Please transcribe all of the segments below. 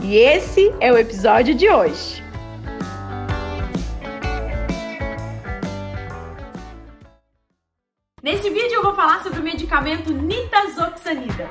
E esse é o episódio de hoje. Nesse vídeo eu vou falar sobre o medicamento nitazoxanida.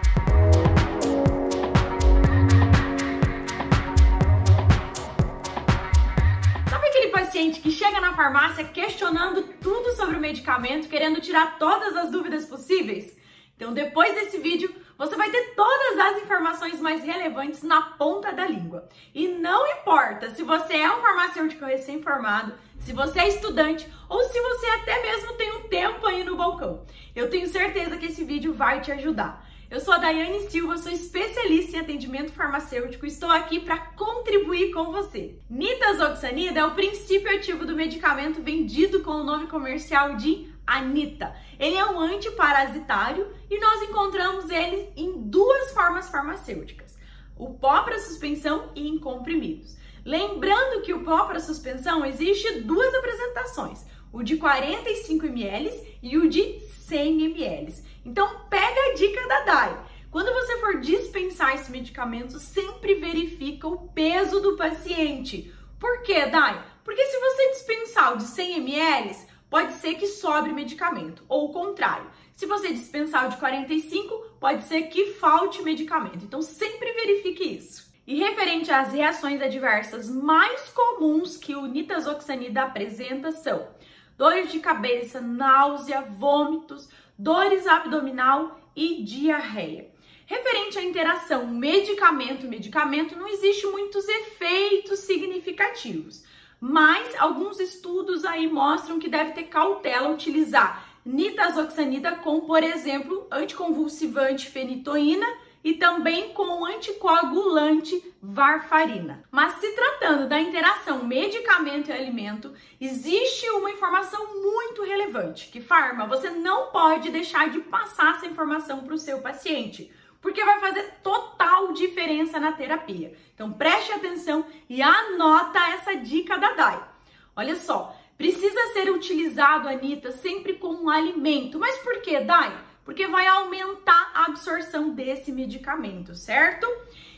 Sabe aquele paciente que chega na farmácia questionando tudo sobre o medicamento, querendo tirar todas as dúvidas possíveis? Então, depois desse vídeo, você vai ter todas as informações mais relevantes na ponta da língua. E não importa se você é um farmacêutico recém-formado, se você é estudante ou se você até mesmo tem um tempo aí no balcão. Eu tenho certeza que esse vídeo vai te ajudar. Eu sou a Daiane Silva, sou especialista em atendimento farmacêutico e estou aqui para contribuir com você. Nitazoxanida é o princípio ativo do medicamento vendido com o nome comercial de Anita. Ele é um antiparasitário e nós encontramos ele em duas formas farmacêuticas: o pó para suspensão e em comprimidos. Lembrando que o pó para suspensão existe duas apresentações, o de 45 ml e o de 100 ml. Então pega a dica da Dai. Quando você for dispensar esse medicamento, sempre verifica o peso do paciente. Por quê, Dai? Porque se você dispensar o de 100 ml, pode ser que sobre medicamento, ou o contrário. Se você dispensar o de 45, pode ser que falte medicamento. Então sempre verifique isso. E referente às reações adversas mais comuns que o nitazoxanida apresenta são dores de cabeça, náusea, vômitos, dores abdominal e diarreia. Referente à interação medicamento-medicamento, não existe muitos efeitos significativos, mas alguns estudos aí mostram que deve ter cautela utilizar nitazoxanida com, por exemplo, anticonvulsivante fenitoína e também com anticoagulante varfarina. Mas se tratando da interação medicamento e alimento, existe uma informação muito relevante, que farma, você não pode deixar de passar essa informação para o seu paciente, porque vai fazer total diferença na terapia. Então preste atenção e anota essa dica da DAI. Olha só, precisa ser utilizado, Anitta, sempre como um alimento. Mas por que, Dai? porque vai aumentar a absorção desse medicamento, certo?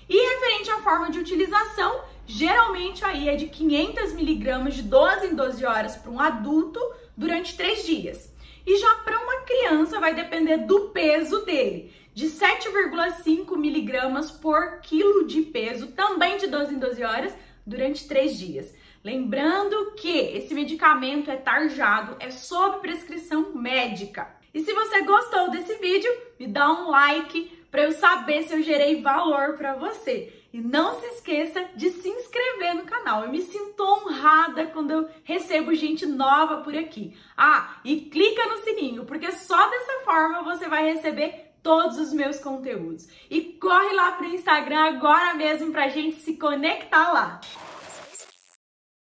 E referente à forma de utilização, geralmente aí é de 500 miligramas de 12 em 12 horas para um adulto durante 3 dias. E já para uma criança vai depender do peso dele, de 7,5 miligramas por quilo de peso, também de 12 em 12 horas, durante 3 dias. Lembrando que esse medicamento é tarjado, é sob prescrição médica. E se você gostou desse vídeo, me dá um like para eu saber se eu gerei valor para você. E não se esqueça de se inscrever no canal. Eu me sinto honrada quando eu recebo gente nova por aqui. Ah, e clica no sininho, porque só dessa forma você vai receber todos os meus conteúdos. E corre lá pro Instagram agora mesmo pra gente se conectar lá.